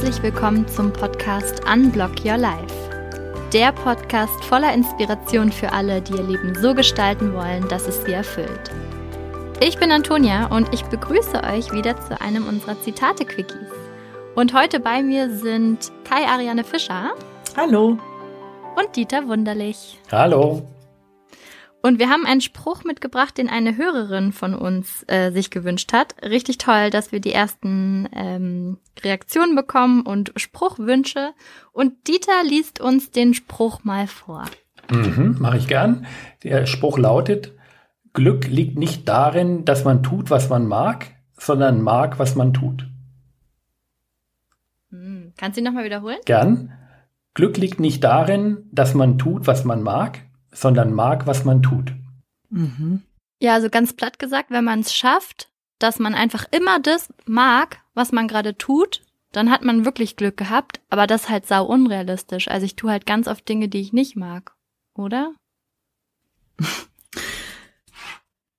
Herzlich willkommen zum Podcast Unblock Your Life. Der Podcast voller Inspiration für alle, die ihr Leben so gestalten wollen, dass es sie erfüllt. Ich bin Antonia und ich begrüße euch wieder zu einem unserer Zitate-Quickies. Und heute bei mir sind Kai Ariane Fischer. Hallo. Und Dieter Wunderlich. Hallo. Und wir haben einen Spruch mitgebracht, den eine Hörerin von uns äh, sich gewünscht hat. Richtig toll, dass wir die ersten ähm, Reaktionen bekommen und Spruchwünsche. Und Dieter liest uns den Spruch mal vor. Mhm, Mache ich gern. Der Spruch lautet, Glück liegt nicht darin, dass man tut, was man mag, sondern mag, was man tut. Hm, kannst du ihn nochmal wiederholen? Gern. Glück liegt nicht darin, dass man tut, was man mag, sondern mag, was man tut. Mhm. Ja, also ganz platt gesagt, wenn man es schafft, dass man einfach immer das mag, was man gerade tut, dann hat man wirklich Glück gehabt, aber das ist halt sau unrealistisch. Also ich tue halt ganz oft Dinge, die ich nicht mag, oder?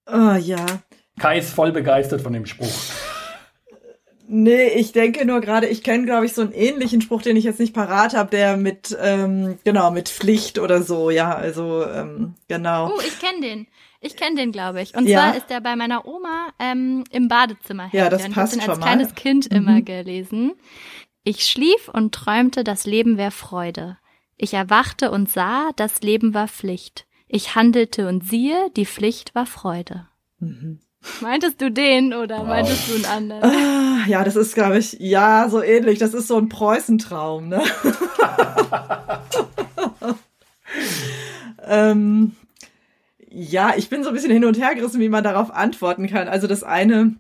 oh ja. Kai ist voll begeistert von dem Spruch. Nee, ich denke nur gerade, ich kenne, glaube ich, so einen ähnlichen Spruch, den ich jetzt nicht parat habe, der mit, ähm, genau, mit Pflicht oder so, ja, also, ähm, genau. Oh, ich kenne den. Ich kenne den, glaube ich. Und ja. zwar ist der bei meiner Oma ähm, im Badezimmer. Ja, das passt ich schon als kleines Kind mhm. immer gelesen. Ich schlief und träumte, das Leben wäre Freude. Ich erwachte und sah, das Leben war Pflicht. Ich handelte und siehe, die Pflicht war Freude. Mhm. Meintest du den oder wow. meintest du einen anderen? Ah, ja, das ist, glaube ich, ja, so ähnlich. Das ist so ein Preußentraum, ne? ähm, ja, ich bin so ein bisschen hin und her gerissen, wie man darauf antworten kann. Also das eine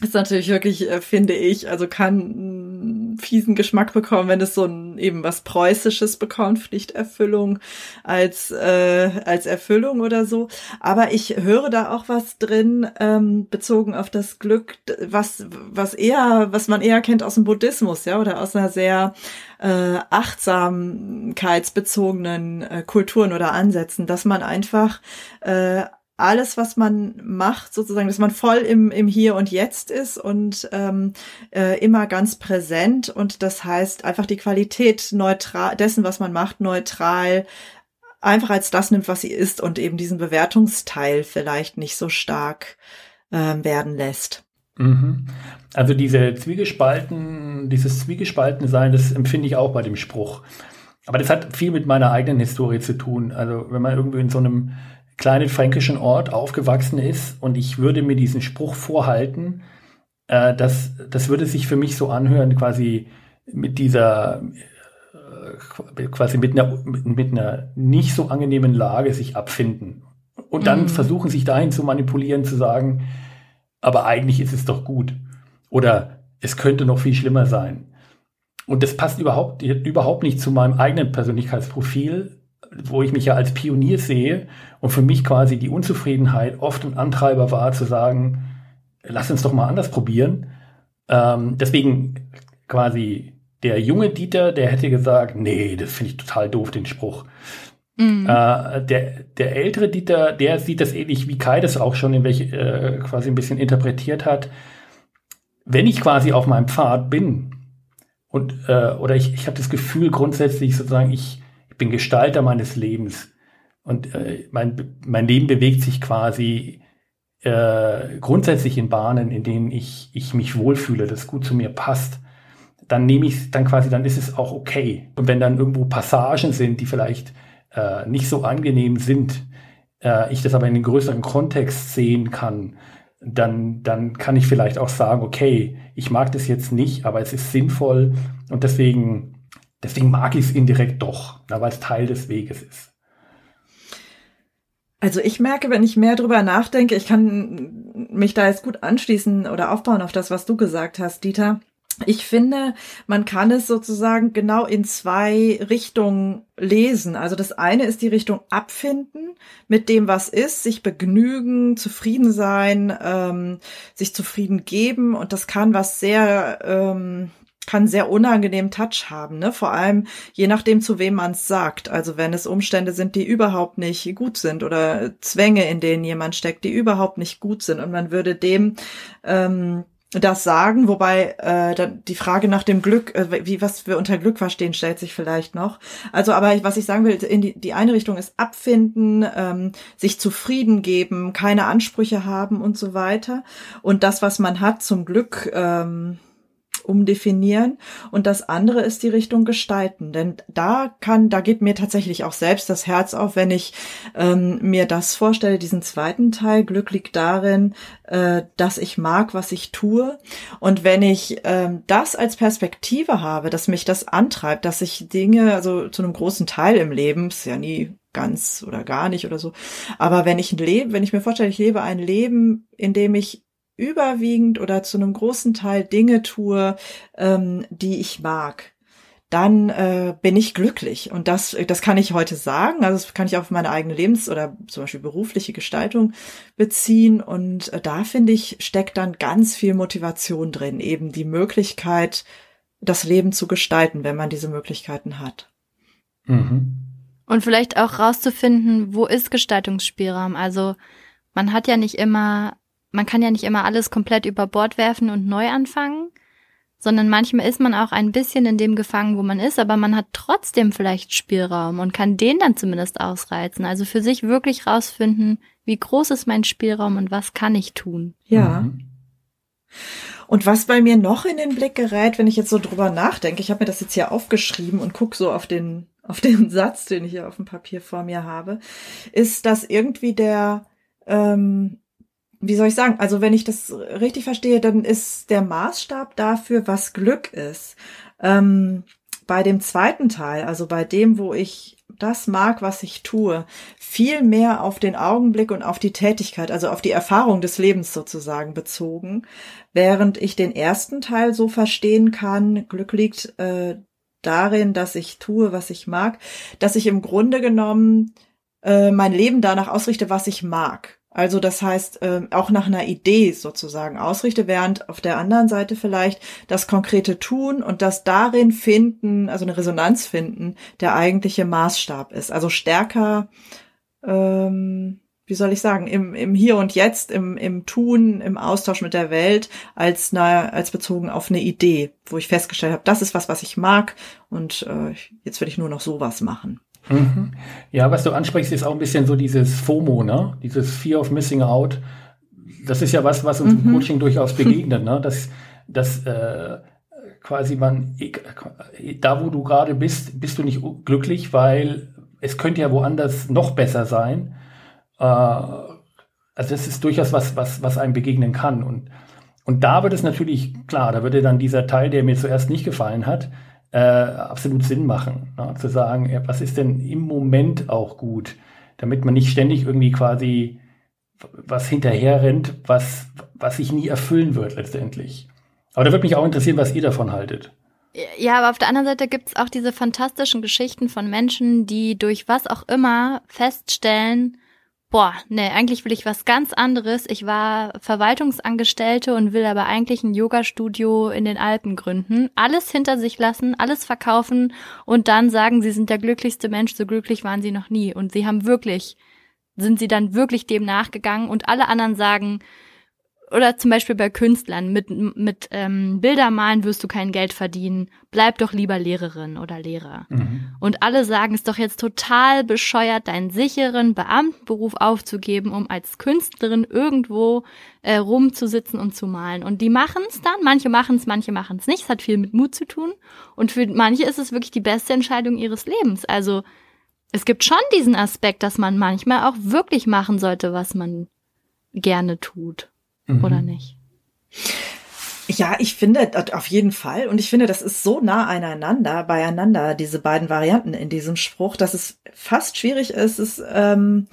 ist natürlich wirklich, äh, finde ich, also kann fiesen Geschmack bekommen, wenn es so ein eben was Preußisches bekommt, Pflichterfüllung als, äh, als Erfüllung oder so. Aber ich höre da auch was drin, ähm, bezogen auf das Glück, was, was eher, was man eher kennt aus dem Buddhismus, ja, oder aus einer sehr äh, achtsamkeitsbezogenen äh, Kulturen oder Ansätzen, dass man einfach äh, alles, was man macht, sozusagen, dass man voll im, im Hier und Jetzt ist und ähm, äh, immer ganz präsent. Und das heißt, einfach die Qualität neutral dessen, was man macht, neutral einfach als das nimmt, was sie ist und eben diesen Bewertungsteil vielleicht nicht so stark äh, werden lässt. Mhm. Also diese Zwiegespalten, dieses Zwiegespalten sein, das empfinde ich auch bei dem Spruch. Aber das hat viel mit meiner eigenen Historie zu tun. Also wenn man irgendwie in so einem kleinen fränkischen Ort aufgewachsen ist und ich würde mir diesen Spruch vorhalten, äh, das, das würde sich für mich so anhören, quasi mit dieser, äh, quasi mit einer, mit einer nicht so angenehmen Lage sich abfinden. Und dann mhm. versuchen sich dahin zu manipulieren, zu sagen, aber eigentlich ist es doch gut. Oder es könnte noch viel schlimmer sein. Und das passt überhaupt, überhaupt nicht zu meinem eigenen Persönlichkeitsprofil, wo ich mich ja als Pionier sehe und für mich quasi die Unzufriedenheit oft ein Antreiber war zu sagen, lass uns doch mal anders probieren. Ähm, deswegen quasi der junge Dieter, der hätte gesagt, nee, das finde ich total doof, den Spruch. Mhm. Äh, der, der ältere Dieter, der sieht das ähnlich wie Kai das auch schon in welche, äh, quasi ein bisschen interpretiert hat. Wenn ich quasi auf meinem Pfad bin und äh, oder ich, ich habe das Gefühl grundsätzlich sozusagen, ich ich bin Gestalter meines Lebens. Und äh, mein, mein Leben bewegt sich quasi äh, grundsätzlich in Bahnen, in denen ich, ich mich wohlfühle, das gut zu mir passt, dann nehme ich dann quasi, dann ist es auch okay. Und wenn dann irgendwo Passagen sind, die vielleicht äh, nicht so angenehm sind, äh, ich das aber in den größeren Kontext sehen kann, dann, dann kann ich vielleicht auch sagen, okay, ich mag das jetzt nicht, aber es ist sinnvoll. Und deswegen Deswegen mag ich es indirekt doch, weil es Teil des Weges ist. Also ich merke, wenn ich mehr drüber nachdenke, ich kann mich da jetzt gut anschließen oder aufbauen auf das, was du gesagt hast, Dieter. Ich finde, man kann es sozusagen genau in zwei Richtungen lesen. Also das eine ist die Richtung abfinden mit dem, was ist, sich begnügen, zufrieden sein, ähm, sich zufrieden geben. Und das kann was sehr ähm, kann sehr unangenehmen Touch haben, ne? Vor allem je nachdem, zu wem man es sagt. Also wenn es Umstände sind, die überhaupt nicht gut sind oder Zwänge, in denen jemand steckt, die überhaupt nicht gut sind und man würde dem ähm, das sagen, wobei äh, dann die Frage nach dem Glück, äh, wie was wir unter Glück verstehen, stellt sich vielleicht noch. Also, aber was ich sagen will, in die, die eine Richtung ist abfinden, ähm, sich zufrieden geben, keine Ansprüche haben und so weiter. Und das, was man hat, zum Glück ähm, umdefinieren und das andere ist die Richtung gestalten, denn da kann, da geht mir tatsächlich auch selbst das Herz auf, wenn ich ähm, mir das vorstelle, diesen zweiten Teil. Glück liegt darin, äh, dass ich mag, was ich tue und wenn ich ähm, das als Perspektive habe, dass mich das antreibt, dass ich Dinge, also zu einem großen Teil im Leben, ist ja nie ganz oder gar nicht oder so. Aber wenn ich ein Leben, wenn ich mir vorstelle, ich lebe ein Leben, in dem ich überwiegend oder zu einem großen Teil Dinge tue, ähm, die ich mag, dann äh, bin ich glücklich. Und das, das kann ich heute sagen. Also das kann ich auf meine eigene Lebens- oder zum Beispiel berufliche Gestaltung beziehen. Und äh, da finde ich, steckt dann ganz viel Motivation drin, eben die Möglichkeit, das Leben zu gestalten, wenn man diese Möglichkeiten hat. Mhm. Und vielleicht auch rauszufinden, wo ist Gestaltungsspielraum? Also man hat ja nicht immer man kann ja nicht immer alles komplett über Bord werfen und neu anfangen, sondern manchmal ist man auch ein bisschen in dem gefangen, wo man ist, aber man hat trotzdem vielleicht Spielraum und kann den dann zumindest ausreizen. Also für sich wirklich rausfinden, wie groß ist mein Spielraum und was kann ich tun. Ja. Mhm. Und was bei mir noch in den Blick gerät, wenn ich jetzt so drüber nachdenke, ich habe mir das jetzt hier aufgeschrieben und guck so auf den auf den Satz, den ich hier auf dem Papier vor mir habe, ist, dass irgendwie der ähm, wie soll ich sagen, also wenn ich das richtig verstehe, dann ist der Maßstab dafür, was Glück ist. Ähm, bei dem zweiten Teil, also bei dem, wo ich das mag, was ich tue, viel mehr auf den Augenblick und auf die Tätigkeit, also auf die Erfahrung des Lebens sozusagen bezogen, während ich den ersten Teil so verstehen kann, Glück liegt äh, darin, dass ich tue, was ich mag, dass ich im Grunde genommen äh, mein Leben danach ausrichte, was ich mag. Also das heißt, äh, auch nach einer Idee sozusagen ausrichte, während auf der anderen Seite vielleicht das konkrete Tun und das darin finden, also eine Resonanz finden, der eigentliche Maßstab ist. Also stärker, ähm, wie soll ich sagen, im, im Hier und Jetzt, im, im Tun, im Austausch mit der Welt, als, na, als bezogen auf eine Idee, wo ich festgestellt habe, das ist was, was ich mag und äh, jetzt will ich nur noch sowas machen. Mhm. Ja, was du ansprichst, ist auch ein bisschen so dieses FOMO, ne? Dieses Fear of Missing Out. Das ist ja was, was uns mhm. im Coaching durchaus begegnet, ne? Dass, dass äh, quasi man, da wo du gerade bist, bist du nicht glücklich, weil es könnte ja woanders noch besser sein. Äh, also das ist durchaus was, was, was einem begegnen kann. Und, und da wird es natürlich, klar, da würde dann dieser Teil, der mir zuerst nicht gefallen hat, äh, absolut Sinn machen. Ne? Zu sagen, was ist denn im Moment auch gut, damit man nicht ständig irgendwie quasi was hinterher rennt, was, was sich nie erfüllen wird letztendlich. Aber da würde mich auch interessieren, was ihr davon haltet. Ja, aber auf der anderen Seite gibt es auch diese fantastischen Geschichten von Menschen, die durch was auch immer feststellen, boah, nee, eigentlich will ich was ganz anderes. Ich war Verwaltungsangestellte und will aber eigentlich ein Yoga-Studio in den Alpen gründen. Alles hinter sich lassen, alles verkaufen und dann sagen, sie sind der glücklichste Mensch, so glücklich waren sie noch nie. Und sie haben wirklich, sind sie dann wirklich dem nachgegangen und alle anderen sagen, oder zum Beispiel bei Künstlern, mit, mit ähm, Bildermalen wirst du kein Geld verdienen, bleib doch lieber Lehrerin oder Lehrer. Mhm. Und alle sagen, es ist doch jetzt total bescheuert, deinen sicheren Beamtenberuf aufzugeben, um als Künstlerin irgendwo äh, rumzusitzen und zu malen. Und die machen es dann, manche machen es, manche machen es nicht. Es hat viel mit Mut zu tun. Und für manche ist es wirklich die beste Entscheidung ihres Lebens. Also es gibt schon diesen Aspekt, dass man manchmal auch wirklich machen sollte, was man gerne tut mhm. oder nicht? Ja, ich finde auf jeden Fall. Und ich finde, das ist so nah aneinander, beieinander, diese beiden Varianten in diesem Spruch, dass es fast schwierig ist, es ähm,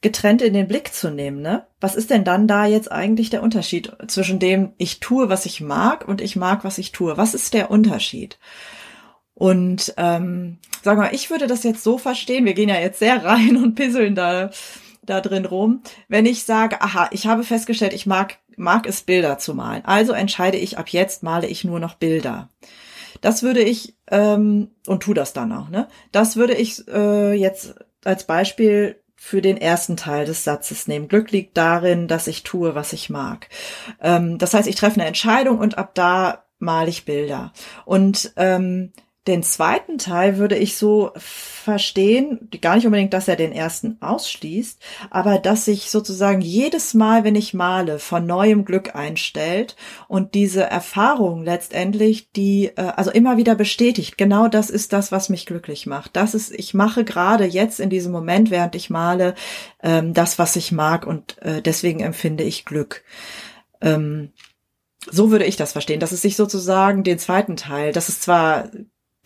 getrennt in den Blick zu nehmen. Ne? Was ist denn dann da jetzt eigentlich der Unterschied zwischen dem, ich tue, was ich mag und ich mag, was ich tue? Was ist der Unterschied? Und ähm, sag mal, ich würde das jetzt so verstehen, wir gehen ja jetzt sehr rein und pisseln da da drin rum, wenn ich sage, aha, ich habe festgestellt, ich mag, mag es Bilder zu malen. Also entscheide ich, ab jetzt male ich nur noch Bilder. Das würde ich, ähm, und tu das dann auch, ne? Das würde ich äh, jetzt als Beispiel für den ersten Teil des Satzes nehmen. Glück liegt darin, dass ich tue, was ich mag. Ähm, das heißt, ich treffe eine Entscheidung und ab da male ich Bilder. Und ähm, den zweiten Teil würde ich so verstehen, gar nicht unbedingt, dass er den ersten ausschließt, aber dass sich sozusagen jedes Mal, wenn ich male, von neuem Glück einstellt und diese Erfahrung letztendlich, die äh, also immer wieder bestätigt, genau das ist das, was mich glücklich macht. Das ist, ich mache gerade jetzt in diesem Moment, während ich male, ähm, das, was ich mag und äh, deswegen empfinde ich Glück. Ähm, so würde ich das verstehen, dass es sich sozusagen den zweiten Teil, dass es zwar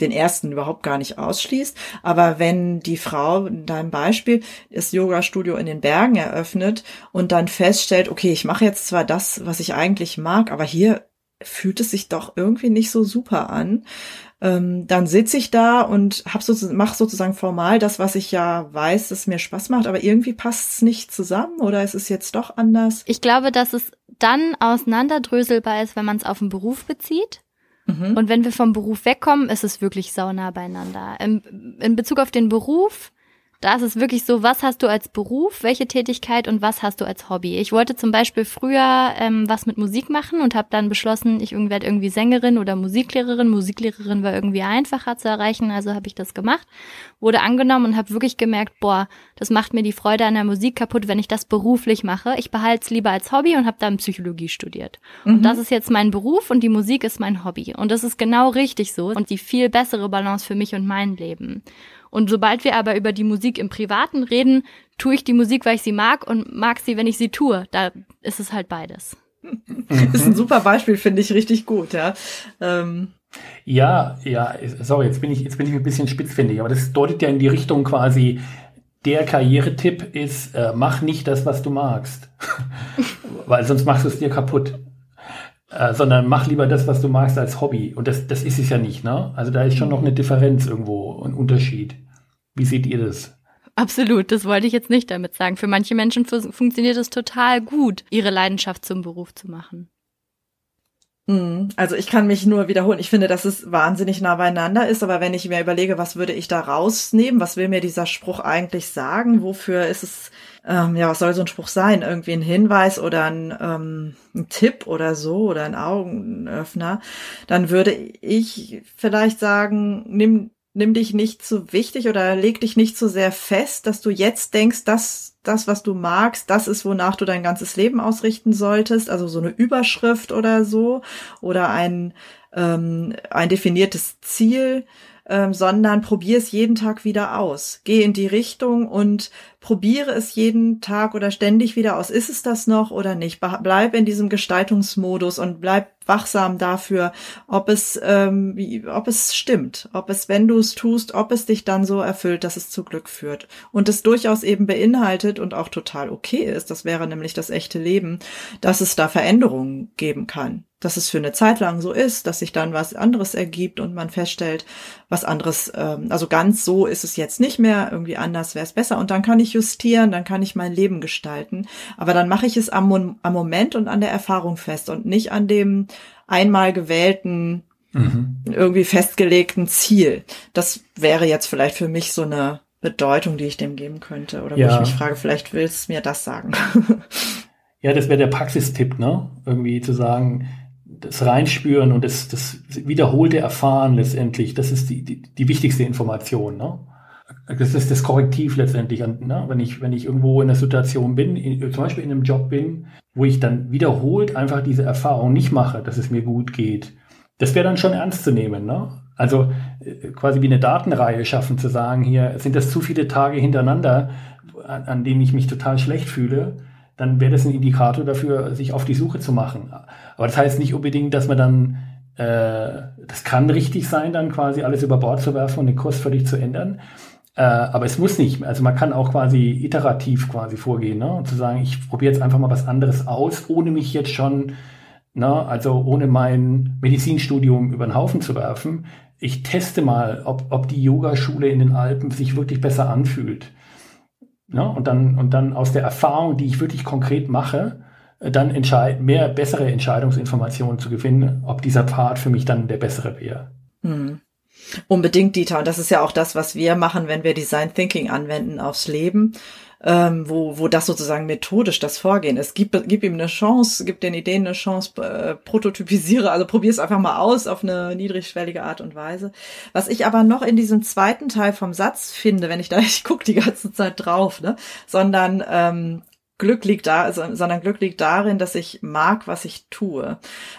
den ersten überhaupt gar nicht ausschließt. Aber wenn die Frau in deinem Beispiel das Yoga-Studio in den Bergen eröffnet und dann feststellt, okay, ich mache jetzt zwar das, was ich eigentlich mag, aber hier fühlt es sich doch irgendwie nicht so super an, ähm, dann sitze ich da und hab so, mach sozusagen formal das, was ich ja weiß, dass mir Spaß macht, aber irgendwie passt es nicht zusammen oder ist es jetzt doch anders? Ich glaube, dass es dann auseinanderdröselbar ist, wenn man es auf den Beruf bezieht. Mhm. Und wenn wir vom Beruf wegkommen, ist es wirklich saunah beieinander. In, in Bezug auf den Beruf da ist es wirklich so, was hast du als Beruf, welche Tätigkeit und was hast du als Hobby. Ich wollte zum Beispiel früher ähm, was mit Musik machen und habe dann beschlossen, ich werde irgendwie Sängerin oder Musiklehrerin. Musiklehrerin war irgendwie einfacher zu erreichen, also habe ich das gemacht, wurde angenommen und habe wirklich gemerkt, boah, das macht mir die Freude an der Musik kaputt, wenn ich das beruflich mache. Ich behalte es lieber als Hobby und habe dann Psychologie studiert. Mhm. Und das ist jetzt mein Beruf und die Musik ist mein Hobby. Und das ist genau richtig so und die viel bessere Balance für mich und mein Leben. Und sobald wir aber über die Musik im Privaten reden, tue ich die Musik, weil ich sie mag und mag sie, wenn ich sie tue. Da ist es halt beides. ist ein super Beispiel, finde ich richtig gut, ja. Ähm. Ja, ja, sorry, jetzt bin ich, jetzt bin ich ein bisschen spitzfindig, aber das deutet ja in die Richtung quasi, der Karrieretipp ist, äh, mach nicht das, was du magst. Weil sonst machst du es dir kaputt. Äh, sondern mach lieber das, was du magst, als Hobby. Und das, das ist es ja nicht, ne? Also da ist schon noch eine Differenz irgendwo, ein Unterschied. Wie seht ihr das? Absolut, das wollte ich jetzt nicht damit sagen. Für manche Menschen funktioniert es total gut, ihre Leidenschaft zum Beruf zu machen. Mhm. Also ich kann mich nur wiederholen. Ich finde, dass es wahnsinnig nah beieinander ist, aber wenn ich mir überlege, was würde ich da rausnehmen, was will mir dieser Spruch eigentlich sagen, wofür ist es ähm, ja, was soll so ein Spruch sein? Irgendwie ein Hinweis oder ein, ähm, ein Tipp oder so oder ein Augenöffner, dann würde ich vielleicht sagen, nimm, nimm dich nicht zu wichtig oder leg dich nicht zu sehr fest, dass du jetzt denkst, dass das, was du magst, das ist, wonach du dein ganzes Leben ausrichten solltest. Also so eine Überschrift oder so oder ein, ähm, ein definiertes Ziel ähm, sondern probier es jeden Tag wieder aus. Geh in die Richtung und probiere es jeden Tag oder ständig wieder aus. Ist es das noch oder nicht? Bleib in diesem Gestaltungsmodus und bleib wachsam dafür, ob es, ähm, wie, ob es stimmt, ob es, wenn du es tust, ob es dich dann so erfüllt, dass es zu Glück führt. Und es durchaus eben beinhaltet und auch total okay ist, das wäre nämlich das echte Leben, dass es da Veränderungen geben kann dass es für eine Zeit lang so ist, dass sich dann was anderes ergibt und man feststellt, was anderes, ähm, also ganz so ist es jetzt nicht mehr, irgendwie anders wäre es besser und dann kann ich justieren, dann kann ich mein Leben gestalten, aber dann mache ich es am, am Moment und an der Erfahrung fest und nicht an dem einmal gewählten, mhm. irgendwie festgelegten Ziel. Das wäre jetzt vielleicht für mich so eine Bedeutung, die ich dem geben könnte oder ja. wo ich mich frage, vielleicht willst du mir das sagen. Ja, das wäre der Praxistipp, ne? Irgendwie zu sagen, das Reinspüren und das, das wiederholte Erfahren letztendlich, das ist die, die, die wichtigste Information. Ne? Das ist das Korrektiv letztendlich. Ne? Wenn, ich, wenn ich irgendwo in einer Situation bin, in, zum Beispiel in einem Job bin, wo ich dann wiederholt einfach diese Erfahrung nicht mache, dass es mir gut geht, das wäre dann schon ernst zu nehmen. Ne? Also äh, quasi wie eine Datenreihe schaffen, zu sagen, hier sind das zu viele Tage hintereinander, an, an denen ich mich total schlecht fühle dann wäre das ein Indikator dafür, sich auf die Suche zu machen. Aber das heißt nicht unbedingt, dass man dann, äh, das kann richtig sein, dann quasi alles über Bord zu werfen und den Kurs völlig zu ändern. Äh, aber es muss nicht. Also man kann auch quasi iterativ quasi vorgehen ne? und zu sagen, ich probiere jetzt einfach mal was anderes aus, ohne mich jetzt schon, ne? also ohne mein Medizinstudium über den Haufen zu werfen. Ich teste mal, ob, ob die Yogaschule in den Alpen sich wirklich besser anfühlt. Ne? Und, dann, und dann aus der Erfahrung, die ich wirklich konkret mache, äh, dann mehr bessere Entscheidungsinformationen zu gewinnen, ob dieser Pfad für mich dann der bessere wäre. Hm. Unbedingt, Dieter. Und das ist ja auch das, was wir machen, wenn wir Design Thinking anwenden aufs Leben. ähm, wo, wo das sozusagen methodisch das Vorgehen ist. Gib, gib ihm eine Chance, gib den Ideen eine Chance, äh, prototypisiere, also probier es einfach mal aus auf eine niedrigschwellige Art und Weise. Was ich aber noch in diesem zweiten Teil vom Satz finde, wenn ich da, ich gucke die ganze Zeit drauf, ne, sondern ähm, Glück liegt da, sondern Glück liegt darin, dass ich mag, was ich tue.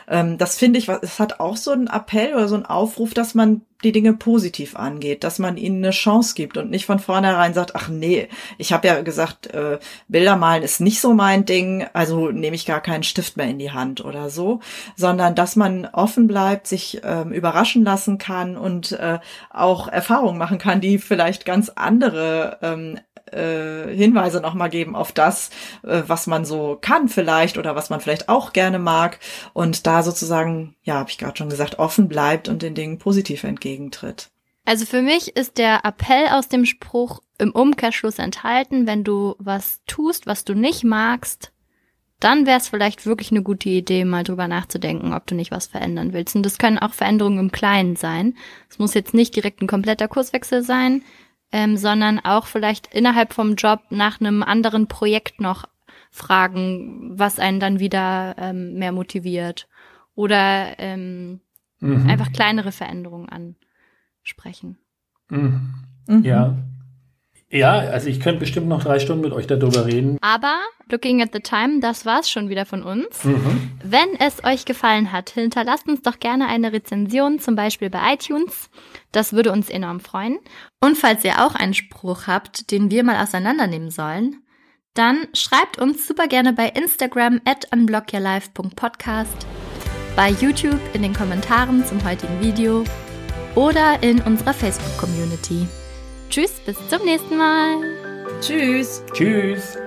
Ähm, das finde ich, es hat auch so einen Appell oder so einen Aufruf, dass man die Dinge positiv angeht, dass man ihnen eine Chance gibt und nicht von vornherein sagt, ach nee, ich habe ja gesagt, äh, Bilder malen ist nicht so mein Ding, also nehme ich gar keinen Stift mehr in die Hand oder so, sondern dass man offen bleibt, sich ähm, überraschen lassen kann und äh, auch Erfahrungen machen kann, die vielleicht ganz andere ähm, äh, Hinweise nochmal geben auf das, äh, was man so kann vielleicht oder was man vielleicht auch gerne mag und da sozusagen, ja, habe ich gerade schon gesagt, offen bleibt und den Dingen positiv entgegentritt. Also für mich ist der Appell aus dem Spruch im Umkehrschluss enthalten, wenn du was tust, was du nicht magst, dann wäre es vielleicht wirklich eine gute Idee, mal drüber nachzudenken, ob du nicht was verändern willst. Und das können auch Veränderungen im Kleinen sein. Es muss jetzt nicht direkt ein kompletter Kurswechsel sein ähm, sondern auch vielleicht innerhalb vom Job nach einem anderen Projekt noch fragen, was einen dann wieder ähm, mehr motiviert. Oder ähm, mhm. einfach kleinere Veränderungen ansprechen. Mhm. Mhm. Ja. Ja, also ich könnte bestimmt noch drei Stunden mit euch darüber reden. Aber looking at the time, das war's schon wieder von uns. Mhm. Wenn es euch gefallen hat, hinterlasst uns doch gerne eine Rezension, zum Beispiel bei iTunes. Das würde uns enorm freuen. Und falls ihr auch einen Spruch habt, den wir mal auseinandernehmen sollen, dann schreibt uns super gerne bei Instagram at unblockyourlife.podcast, bei YouTube in den Kommentaren zum heutigen Video oder in unserer Facebook-Community. Tschüss, bis zum nächsten Mal. Tschüss. Tschüss.